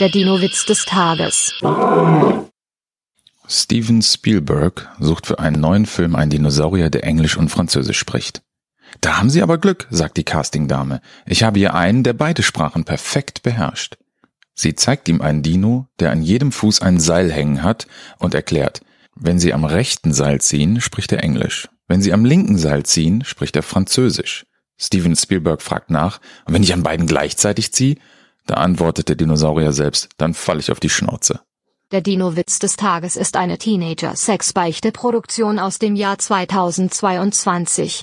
Der Dino-Witz des Tages. Steven Spielberg sucht für einen neuen Film einen Dinosaurier, der Englisch und Französisch spricht. Da haben Sie aber Glück, sagt die Castingdame. Ich habe hier einen, der beide Sprachen perfekt beherrscht. Sie zeigt ihm einen Dino, der an jedem Fuß ein Seil hängen hat und erklärt, wenn Sie am rechten Seil ziehen, spricht er Englisch. Wenn Sie am linken Seil ziehen, spricht er Französisch. Steven Spielberg fragt nach, und wenn ich an beiden gleichzeitig ziehe? Da antwortet der Dinosaurier selbst, dann falle ich auf die Schnauze. Der Dino-Witz des Tages ist eine Teenager-Sex-Beichte-Produktion aus dem Jahr 2022.